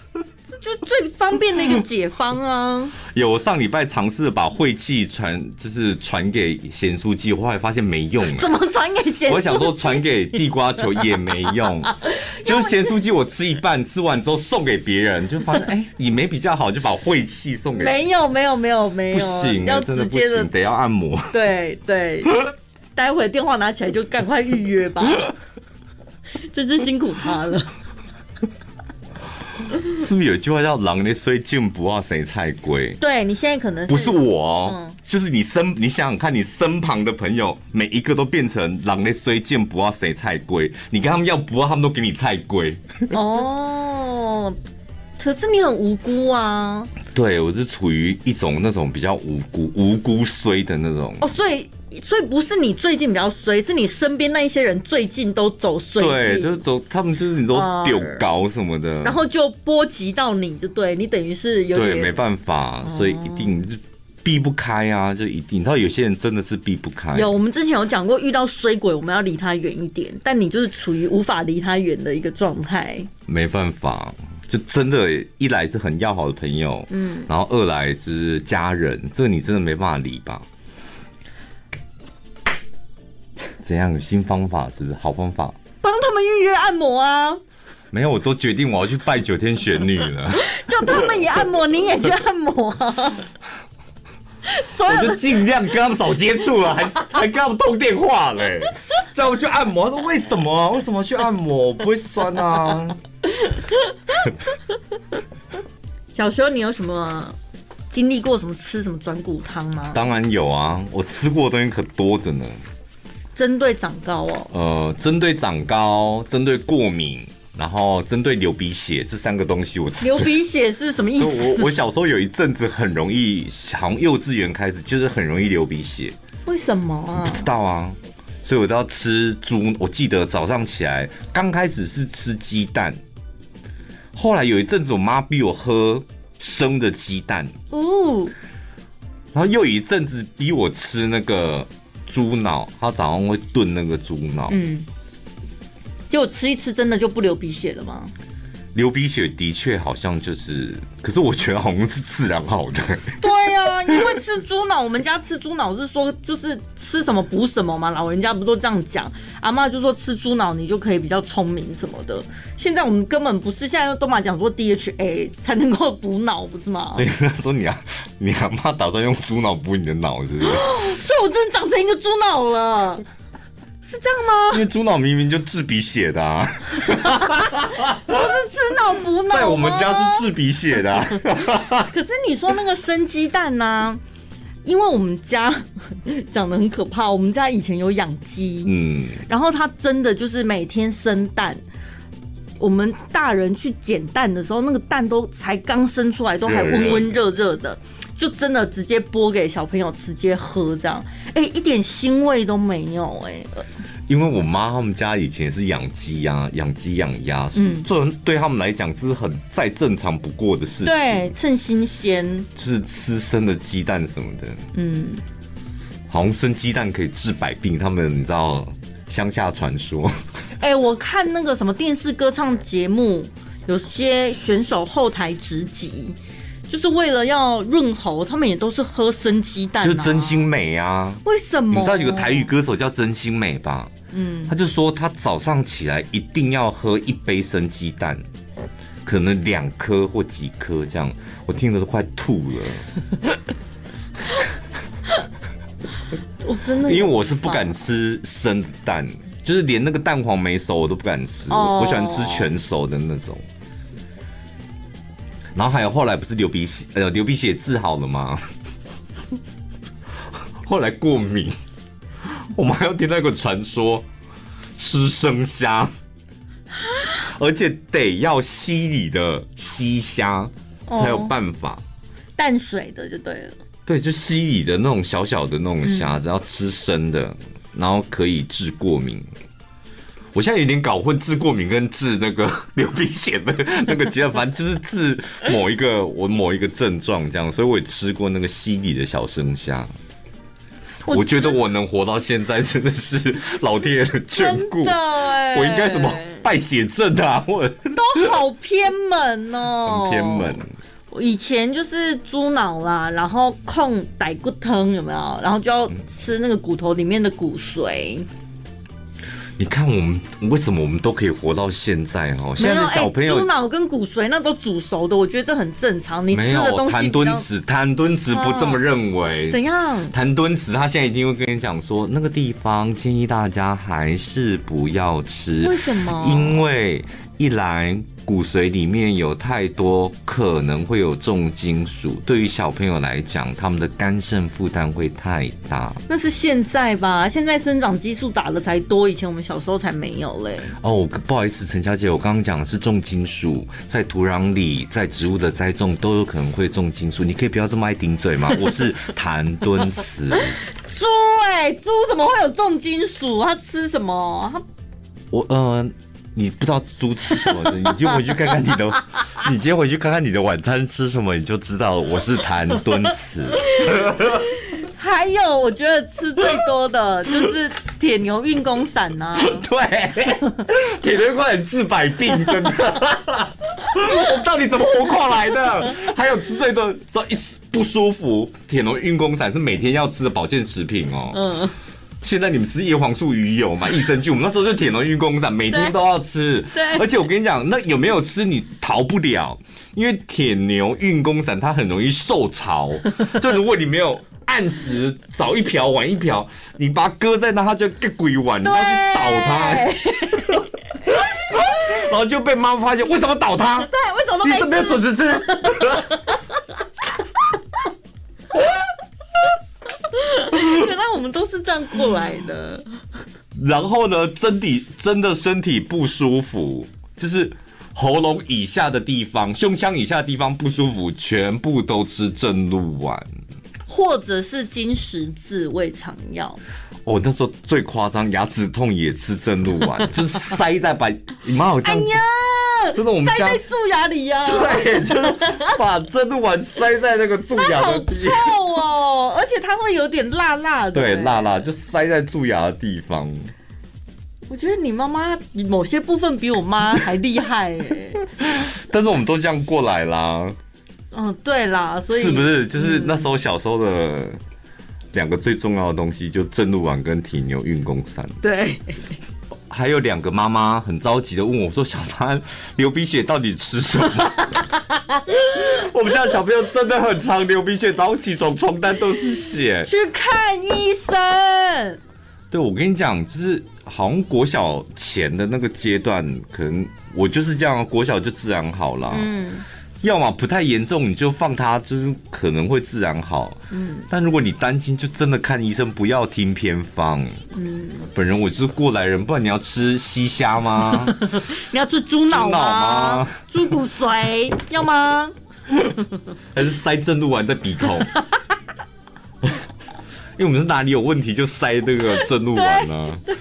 就最方便的一个解方啊！有，我上礼拜尝试把晦气传，就是传给咸酥鸡，我后来发现没用。怎么传给咸酥鸡？我想说传给地瓜球也没用，就咸酥鸡我吃一半，吃完之后送给别人，就发现哎，你没比较好，就把晦气送给。没有没有没有没有，不行，要直接的，得要按摩。对对，待会电话拿起来就赶快预约吧，真是辛苦他了。是不是有一句话叫“狼的虽进不怕谁菜龟”？对，你现在可能是不是我哦，嗯就是你身，你想想看，你身旁的朋友每一个都变成“狼的虽进不怕谁菜龟”，你跟他们要不要，他们都给你菜龟。哦，可是你很无辜啊。对，我是处于一种那种比较无辜、无辜衰的那种。哦，所以所以不是你最近比较衰，是你身边那一些人最近都走衰，对，就是走，他们就是你都丢高什么的，然后就波及到你，就对你等于是有点对，没办法，所以一定就避不开啊，就一定。你知道有些人真的是避不开。有，我们之前有讲过，遇到衰鬼，我们要离他远一点，但你就是处于无法离他远的一个状态。没办法，就真的，一来是很要好的朋友，嗯，然后二来就是家人，这个你真的没办法离吧？怎样？有新方法是不是？好方法？帮他们预约按摩啊！没有，我都决定我要去拜九天玄女了。叫他们也按摩，你也去按摩啊！所 我就有的尽量跟他们少接触了，还 还跟他们通电话嘞，叫我们去按摩。他说为什么啊？为什么去按摩？我不会酸啊。小时候你有什么经历过什么吃什么转骨汤吗？当然有啊，我吃过的东西可多着呢。针对长高哦，呃，针对长高，针对过敏，然后针对流鼻血这三个东西我吃。流鼻血是什么意思？我我小时候有一阵子很容易，从幼稚园开始就是很容易流鼻血，为什么啊？知道啊，所以我都要吃猪。我记得早上起来刚开始是吃鸡蛋，后来有一阵子我妈逼我喝生的鸡蛋，哦，然后又有一阵子逼我吃那个猪脑，他早上会炖那个猪脑。嗯，就吃一吃真的就不流鼻血了吗？流鼻血的确好像就是，可是我觉得好像是自然好的。对呀、啊，因为吃猪脑，我们家吃猪脑是说就是吃什么补什么嘛，老人家不都这样讲？阿妈就说吃猪脑你就可以比较聪明什么的。现在我们根本不是，现在都嘛讲说 DHA 才能够补脑，不是吗？所以他说你啊，你阿妈打算用猪脑补你的脑，是不是？所以我真的长成一个猪脑了，是这样吗？因为猪脑明明就治鼻血的啊，不是吃脑补脑，在我们家是治鼻血的、啊。可是你说那个生鸡蛋呢、啊？因为我们家 讲得很可怕，我们家以前有养鸡，嗯，然后它真的就是每天生蛋。我们大人去捡蛋的时候，那个蛋都才刚生出来，都还温温热热的，就真的直接剥给小朋友直接喝，这样，哎、欸，一点腥味都没有、欸，哎。因为我妈他们家以前是养鸡啊，养鸡养鸭，嗯，这对他们来讲这是很再正常不过的事情。对，趁新鲜，就是吃生的鸡蛋什么的，嗯，好像生鸡蛋可以治百病，他们你知道乡下传说。哎、欸，我看那个什么电视歌唱节目，有些选手后台直击，就是为了要润喉，他们也都是喝生鸡蛋、啊，就是真心美啊。为什么？你知道有个台语歌手叫真心美吧？嗯，他就说他早上起来一定要喝一杯生鸡蛋，可能两颗或几颗这样，我听得都快吐了。我真的，因为我是不敢吃生的蛋。就是连那个蛋黄没熟我都不敢吃，oh. 我喜欢吃全熟的那种。然后还有后来不是流鼻血，呃，流鼻血治好了吗？后来过敏，我们还要听到一个传说，吃生虾，而且得要溪里的溪虾才有办法。Oh. 淡水的就对了。对，就溪里的那种小小的那种虾，只要吃生的。然后可以治过敏，我现在有点搞混治过敏跟治那个 流鼻血的 那个结合，反正就是治某一个我某一个症状这样，所以我也吃过那个溪里的小生虾。我觉得我能活到现在真的是老天爷的眷顾，我应该什么败血症啊，我都好偏门哦，很偏门。以前就是猪脑啦，然后控歹骨汤有没有？然后就要吃那个骨头里面的骨髓。你看我们为什么我们都可以活到现在哦？现在的小朋友猪脑跟骨髓那都煮熟的，我觉得这很正常。你吃的东西，谭敦子，谭敦子不这么认为。怎样？谭敦子他现在一定会跟你讲说，那个地方建议大家还是不要吃。为什么？因为一来。骨髓里面有太多可能会有重金属，对于小朋友来讲，他们的肝肾负担会太大。那是现在吧？现在生长激素打的才多，以前我们小时候才没有嘞。哦，不好意思，陈小姐，我刚刚讲的是重金属，在土壤里，在植物的栽种都有可能会重金属。你可以不要这么爱顶嘴吗？我是谭敦慈。猪哎、欸，猪怎么会有重金属？它吃什么？它我呃。你不知道猪吃什么的，你就回去看看你的，你今天回去看看你的晚餐吃什么，你就知道。我是谭敦慈。还有，我觉得吃最多的就是铁牛运功散呐、啊。对，铁牛运功散治百病，真的。我到底怎么活过来的？还有吃最多，说一不舒服，铁牛运功散是每天要吃的保健食品哦。嗯。现在你们吃叶黄素鱼油嘛，益生菌，我们那时候就铁牛运功散，每天都要吃。对，而且我跟你讲，那有没有吃你逃不了，因为铁牛运功散它很容易受潮，就如果你没有按时早一瓢晚一瓢，你把它搁在那，它就个鬼玩，你要去倒它，然后就被妈妈发现，为什么倒它？对，为什么都没吃？你没有笋子吃？原来我们都是这样过来的。然后呢，真的真的身体不舒服，就是喉咙以下的地方、胸腔以下的地方不舒服，全部都吃正露丸，或者是金十字胃肠药。我那时候最夸张，牙齿痛也吃正露丸，就是塞在把你妈好像。哎呀真的，我们家塞在蛀牙里呀、啊。对，就是把正露丸塞在那个蛀牙的地方。好臭哦，而且它会有点辣辣的。对，辣辣就塞在蛀牙的地方。我觉得你妈妈某些部分比我妈还厉害哎。但是我们都这样过来啦。嗯，对啦，所以是不是就是那时候小时候的两个最重要的东西，就正露丸跟铁牛运功三。对。还有两个妈妈很着急的问我说：“小潘流鼻血到底吃什么？” 我们家的小朋友真的很常流鼻血，早上起床床单都是血。去看医生。对，我跟你讲，就是好像国小前的那个阶段，可能我就是这样，国小就自然好了。嗯。要么不太严重，你就放它，就是可能会自然好。嗯，但如果你担心，就真的看医生，不要听偏方。嗯，本人我就是过来人，不然你要吃西虾吗？你要吃猪脑吗？猪骨髓要吗？还是塞正露丸在鼻孔？因为我们是哪里有问题就塞那个正露丸呢？对，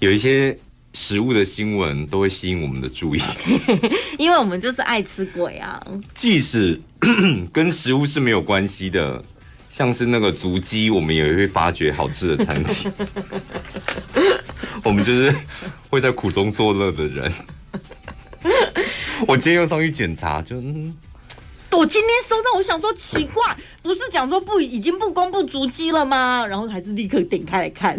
有一些。食物的新闻都会吸引我们的注意，因为我们就是爱吃鬼啊。即使 跟食物是没有关系的，像是那个足迹，我们也会发掘好吃的餐厅。我们就是会在苦中作乐的人。我今天又上去检查，就我今天收到，我想说奇怪，不是讲说不已经不公布足迹了吗？然后还是立刻点开来看。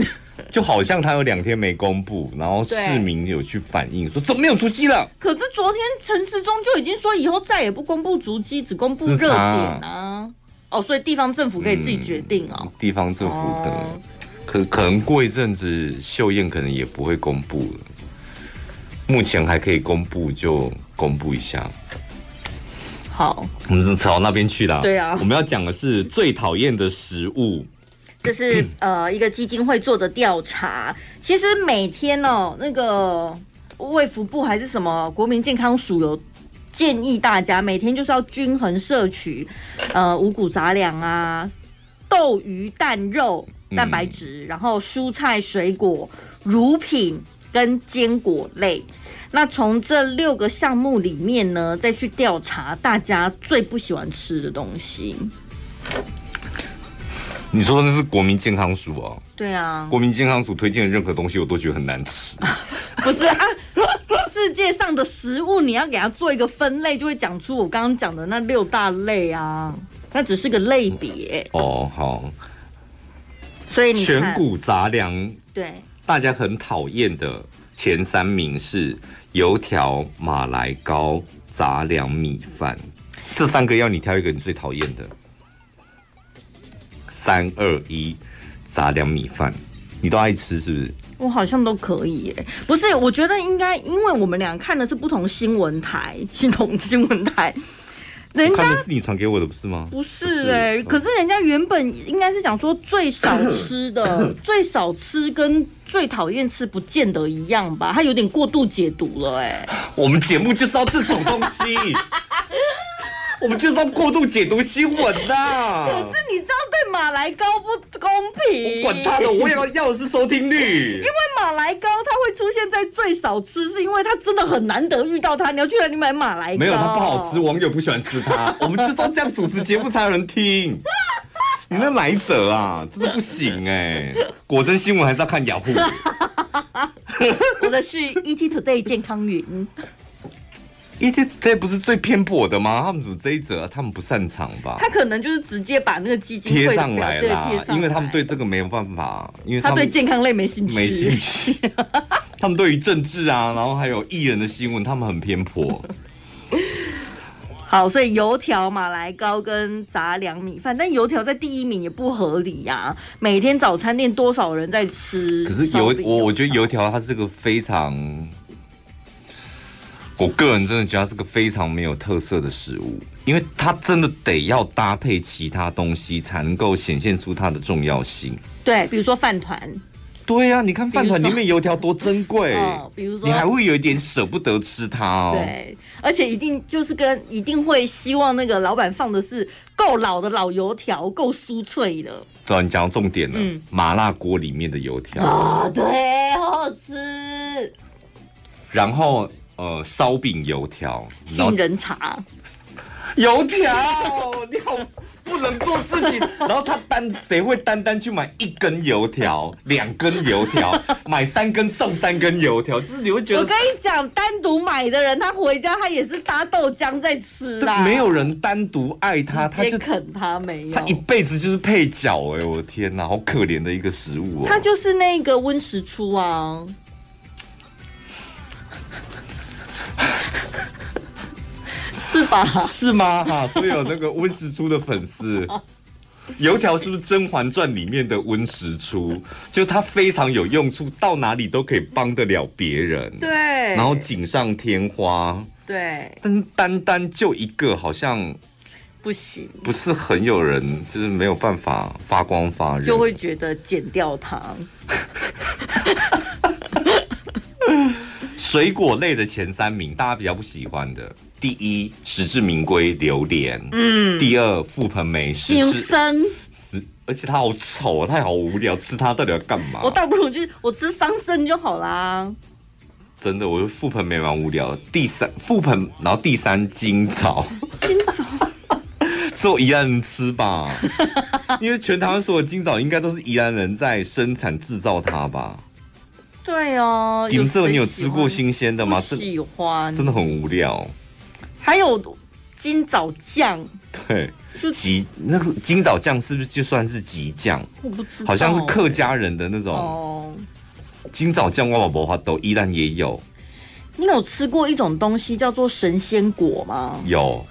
就好像他有两天没公布，然后市民有去反映说怎么没有足迹了？可是昨天陈时中就已经说以后再也不公布足迹，只公布热点啊。哦，所以地方政府可以自己决定哦。嗯、地方政府的，哦、可可能过一阵子秀燕可能也不会公布了。目前还可以公布就公布一下。好，我们朝那边去了。对啊，我们要讲的是最讨厌的食物。这是 呃一个基金会做的调查，其实每天哦，那个卫福部还是什么国民健康署有建议大家每天就是要均衡摄取呃五谷杂粮啊、豆鱼蛋肉蛋白质，然后蔬菜水果、乳品跟坚果类。那从这六个项目里面呢，再去调查大家最不喜欢吃的东西。你说的那是国民健康署啊？对啊，国民健康署推荐的任何东西，我都觉得很难吃。不是啊，世界上的食物，你要给它做一个分类，就会讲出我刚刚讲的那六大类啊。那只是个类别哦。好，所以你全谷杂粮，对，大家很讨厌的前三名是油条、马来糕、杂粮米饭。这三个要你挑一个你最讨厌的。三二一，杂粮米饭，你都爱吃是不是？我好像都可以耶。不是，我觉得应该，因为我们俩看的是不同新闻台，新同新闻台。人家是你传给我的不是吗？不是哎、欸，可是人家原本应该是讲说最少吃的，最少吃跟最讨厌吃不见得一样吧？他有点过度解读了哎、欸。我们节目就是要这种东西。我们就是要过度解读新闻的。可是你这样对马来糕不公平。我管他的，我也要要的是收听率。因为马来糕它会出现在最少吃，是因为它真的很难得遇到它。你要去哪里买马来糕？没有，它不好吃，网友不喜欢吃它。我们就是要这样主持节目才有人听。你那来者啊？真的不行哎、欸！果真新闻还是要看雅虎。我的是 ET Today 健康云。ET 这不是最偏颇的吗？他们怎么这一则、啊？他们不擅长吧？他可能就是直接把那个基金贴上来了，因为他们对这个没有办法，因为他，他对健康类没兴趣，没兴趣。他们对于政治啊，然后还有艺人的新闻，他们很偏颇。好，所以油条、马来糕跟杂粮米饭，但油条在第一名也不合理呀、啊。每天早餐店多少人在吃？可是油，油我我觉得油条它是个非常。我个人真的觉得它是个非常没有特色的食物，因为它真的得要搭配其他东西才能够显现出它的重要性。对，比如说饭团。对呀、啊，你看饭团里面油条多珍贵。哦，比如说，你还会有一点舍不得吃它哦。对，而且一定就是跟一定会希望那个老板放的是够老的老油条，够酥脆的。对啊，你讲到重点了，嗯、麻辣锅里面的油条啊、哦，对，好好吃。然后。呃，烧饼、油条、杏仁茶、油条，你好，不能做自己。然后他单，谁会单单去买一根油条、两根油条，买三根送三根油条？就是你会觉得，我跟你讲，单独买的人，他回家他也是搭豆浆在吃啦。没有人单独爱他，他就啃他没有，他一辈子就是配角哎、欸！我的天哪，好可怜的一个食物哦。他就是那个温实初啊。是吧？是吗？哈，所以有那个温实初的粉丝，油条是不是《甄嬛传》里面的温实初？就他非常有用处，到哪里都可以帮得了别人。对，然后锦上添花。对，但单单就一个好像不行，不是很有人，就是没有办法发光发热，就会觉得剪掉它。水果类的前三名，大家比较不喜欢的，第一实至名归榴莲，嗯，第二覆盆莓，心生，而且它好丑，它好无聊，吃它到底要干嘛？我倒不如就我吃桑葚就好啦。真的，我觉得覆盆梅蛮无聊的。第三覆盆，然后第三金枣，金枣，只有宜兰人吃吧？因为全台湾所有金枣应该都是宜兰人在生产制造它吧？对哦，金色你有吃过新鲜的吗？喜欢，真的很无聊。还有金枣酱，对，就吉那个金枣酱是不是就算是吉酱？我不知道，好像是客家人的那种哦。金枣酱，我宝宝都依然也有。你有吃过一种东西叫做神仙果吗？有。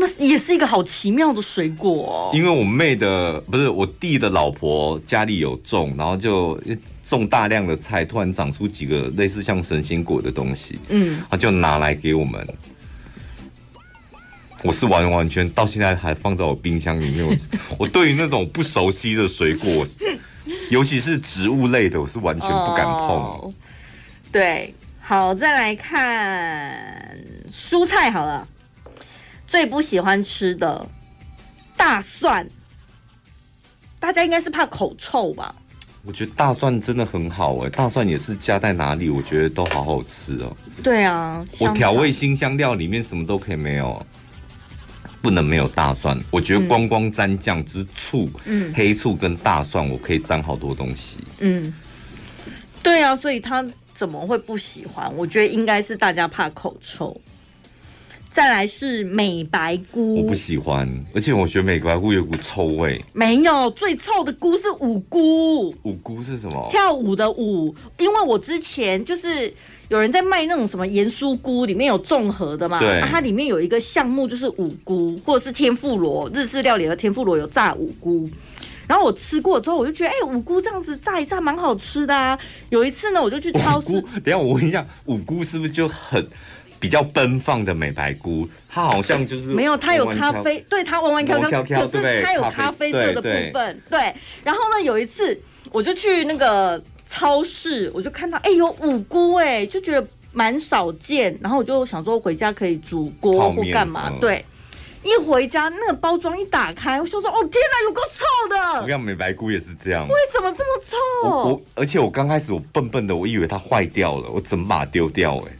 那也是一个好奇妙的水果哦。因为我妹的不是我弟的老婆家里有种，然后就种大量的菜，突然长出几个类似像神仙果的东西，嗯，他就拿来给我们。我是完完全到现在还放在我冰箱里面。我 我对于那种不熟悉的水果，尤其是植物类的，我是完全不敢碰。哦。对，好，再来看蔬菜好了。最不喜欢吃的大蒜，大家应该是怕口臭吧？我觉得大蒜真的很好哎，大蒜也是加在哪里，我觉得都好好吃哦。对啊，我调味新香料里面什么都可以没有，不能没有大蒜。我觉得光光沾酱就是醋，嗯，黑醋跟大蒜，我可以沾好多东西。嗯，对啊，所以他怎么会不喜欢？我觉得应该是大家怕口臭。再来是美白菇，我不喜欢，而且我觉得美白菇有股臭味。没有，最臭的菇是五菇。五菇是什么？跳舞的舞。因为我之前就是有人在卖那种什么盐酥菇，里面有综合的嘛。对。啊、它里面有一个项目就是五菇，或者是天妇罗，日式料理的天妇罗有炸五菇。然后我吃过之后，我就觉得，哎、欸，五菇这样子炸一炸蛮好吃的啊。有一次呢，我就去超市，等下我问一下，五菇是不是就很比较奔放的美白菇？它好像就是没有，它有咖啡，对，它弯弯翘翘，可是它有咖啡色的部分。对，然后呢，有一次我就去那个超市，我就看到，哎、欸，有五菇，哎，就觉得蛮少见。然后我就想说，回家可以煮锅或干嘛？对。一回家，那个包装一打开，我就说：“哦天哪，有够臭的！”我讲美白菇也是这样，为什么这么臭？我，我而且我刚开始我笨笨的，我以为它坏掉了，我整把丢掉哎、欸！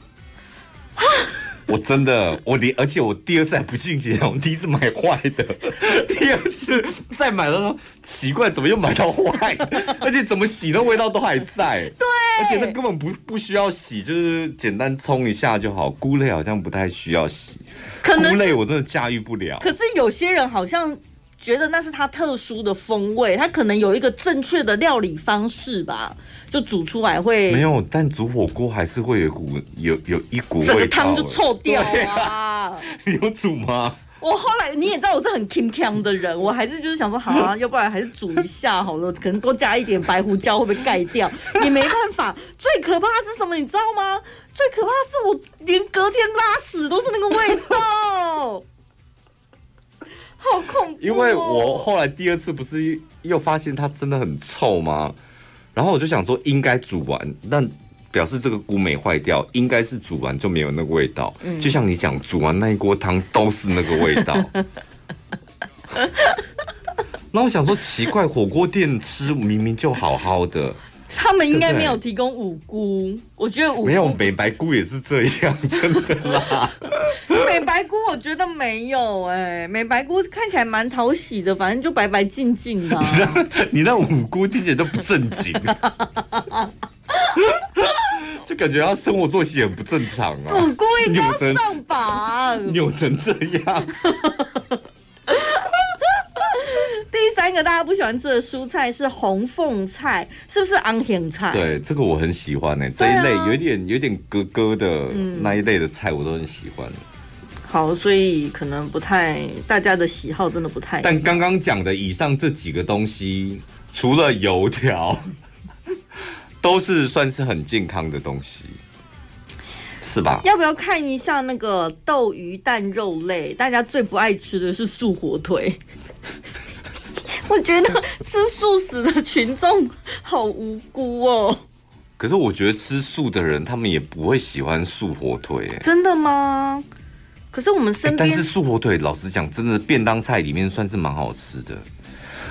我真的，我连而且我第二次还不信邪，我第一次买坏的，第二次再买的时候奇怪，怎么又买到坏的？而且怎么洗的味道都还在。对，而且它根本不不需要洗，就是简单冲一下就好。菇类好像不太需要洗。菇类我真的驾驭不了。可是有些人好像觉得那是它特殊的风味，它可能有一个正确的料理方式吧，就煮出来会没有。但煮火锅还是会有股有有一股味道，整个汤就臭掉啊！你有煮吗？我后来你也知道我是很 king king 的人，我还是就是想说，好啊，要不然还是煮一下好了，可能多加一点白胡椒会不会盖掉？也没办法。最可怕的是什么？你知道吗？最可怕的是我连隔天拉屎都是那个味道，好恐怖哦。因为我后来第二次不是又发现它真的很臭吗？然后我就想说应该煮完，但。表示这个菇没坏掉，应该是煮完就没有那个味道。嗯、就像你讲，煮完那一锅汤都是那个味道。那我想说，奇怪，火锅店吃明明就好好的，他们应该没有提供五菇。我觉得五没有美白菇也是这样，真的啦。美白菇我觉得没有哎、欸，美白菇看起来蛮讨喜的，反正就白白净净的、啊。你那五菇听起来都不正经。就感觉他生活作息很不正常啊！我故意要上榜，扭成这样。第三个大家不喜欢吃的蔬菜是红凤菜，是不是昂甜菜？对，这个我很喜欢呢、欸。这一类有点有点咯咯的那一类的菜，我都很喜欢。好，所以可能不太大家的喜好真的不太。但刚刚讲的以上这几个东西，除了油条。都是算是很健康的东西，是吧？要不要看一下那个豆鱼蛋肉类？大家最不爱吃的是素火腿。我觉得吃素食的群众好无辜哦。可是我觉得吃素的人，他们也不会喜欢素火腿。真的吗？可是我们身边，但是素火腿，老实讲，真的便当菜里面算是蛮好吃的。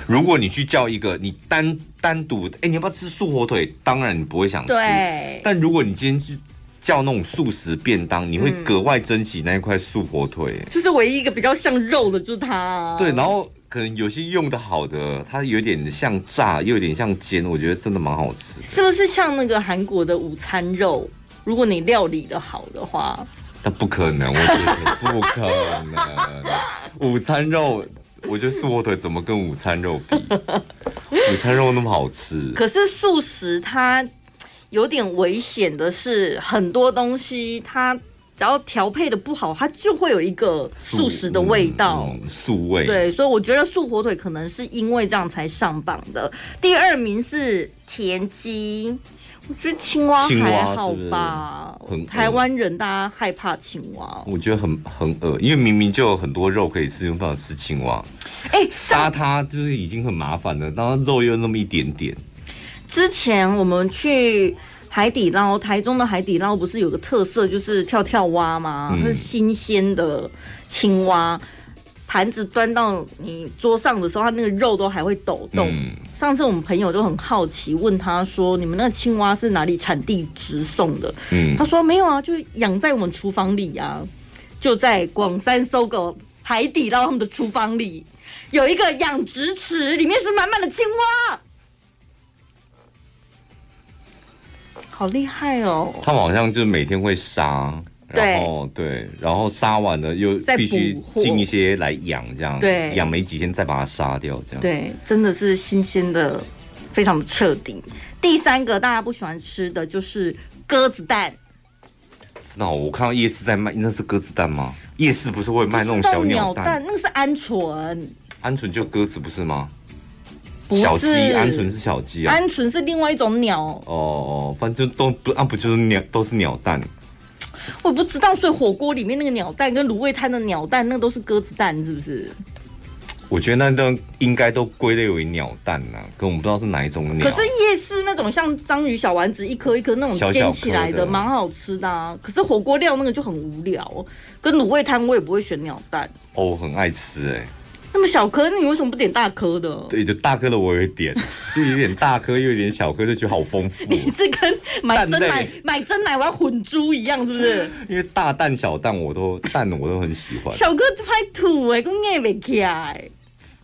如果你去叫一个，你单单独，哎、欸，你要不要吃素火腿？当然你不会想吃。对。但如果你今天去叫那种素食便当，你会格外珍惜那一块素火腿。就是唯一一个比较像肉的，就是它、啊。对，然后可能有些用的好的，它有点像炸，又有点像煎，我觉得真的蛮好吃。是不是像那个韩国的午餐肉？如果你料理的好的话，那不可能，我觉得不可能。午餐肉。我觉得素火腿怎么跟午餐肉比？午餐肉那么好吃。可是素食它有点危险的是，很多东西它只要调配的不好，它就会有一个素食的味道，嗯嗯、素味。对，所以我觉得素火腿可能是因为这样才上榜的。第二名是田鸡。我觉得青蛙还好吧，是是很台湾人大家害怕青蛙，我觉得很很恶，因为明明就有很多肉可以吃，用不着吃青蛙。哎、欸，杀它就是已经很麻烦了，然后肉又那么一点点。之前我们去海底捞，台中的海底捞不是有个特色就是跳跳蛙吗？它、嗯、是新鲜的青蛙。盘子端到你桌上的时候，它那个肉都还会抖动。嗯、上次我们朋友都很好奇，问他说：“你们那个青蛙是哪里产地直送的？”嗯、他说：“没有啊，就养在我们厨房里啊，就在广三 SOGO 海底捞他们的厨房里有一个养殖池，里面是满满的青蛙，好厉害哦！他们好像就是每天会杀。”然后对，对，然后杀完了又必须进一些来养，这样对，养没几天再把它杀掉，这样对，真的是新鲜的，非常的彻底。第三个大家不喜欢吃的就是鸽子蛋。那我看到夜市在卖，那是鸽子蛋吗？夜市不是会卖那种小鸟蛋？鸟蛋那个是鹌鹑，鹌鹑就鸽子不是吗？小鸡，鹌鹑是小鸡啊，鹌鹑是另外一种鸟。哦哦，反正都不啊，不就是鸟，都是鸟蛋。我不知道，所以火锅里面那个鸟蛋跟卤味摊的鸟蛋，那个都是鸽子蛋，是不是？我觉得那都应该都归类为鸟蛋呐，可我们不知道是哪一种鸟。可是夜市那种像章鱼小丸子一颗一颗那种煎起来的，蛮好吃的啊。可是火锅料那个就很无聊，跟卤味摊我也不会选鸟蛋。哦，我很爱吃哎、欸。那么小颗，那你为什么不点大颗的？对，就大颗的我也会点，就有点大颗又有点小颗，就觉得好丰富。你是跟买真奶买真奶我要混珠一样，是不是？因为大蛋小蛋我都蛋我都很喜欢。小颗太土哎，跟爱没起来。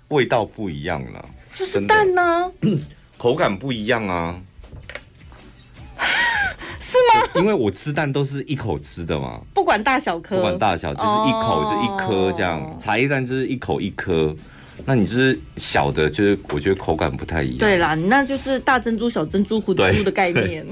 味道不一样了，就是蛋呢、啊，口感不一样啊。是吗？因为我吃蛋都是一口吃的嘛，不管大小颗，不管大小，就是一口就一颗这样。哦、茶叶蛋就是一口一颗，那你就是小的，就是我觉得口感不太一样。对啦，那就是大珍珠、小珍珠、混珠的概念。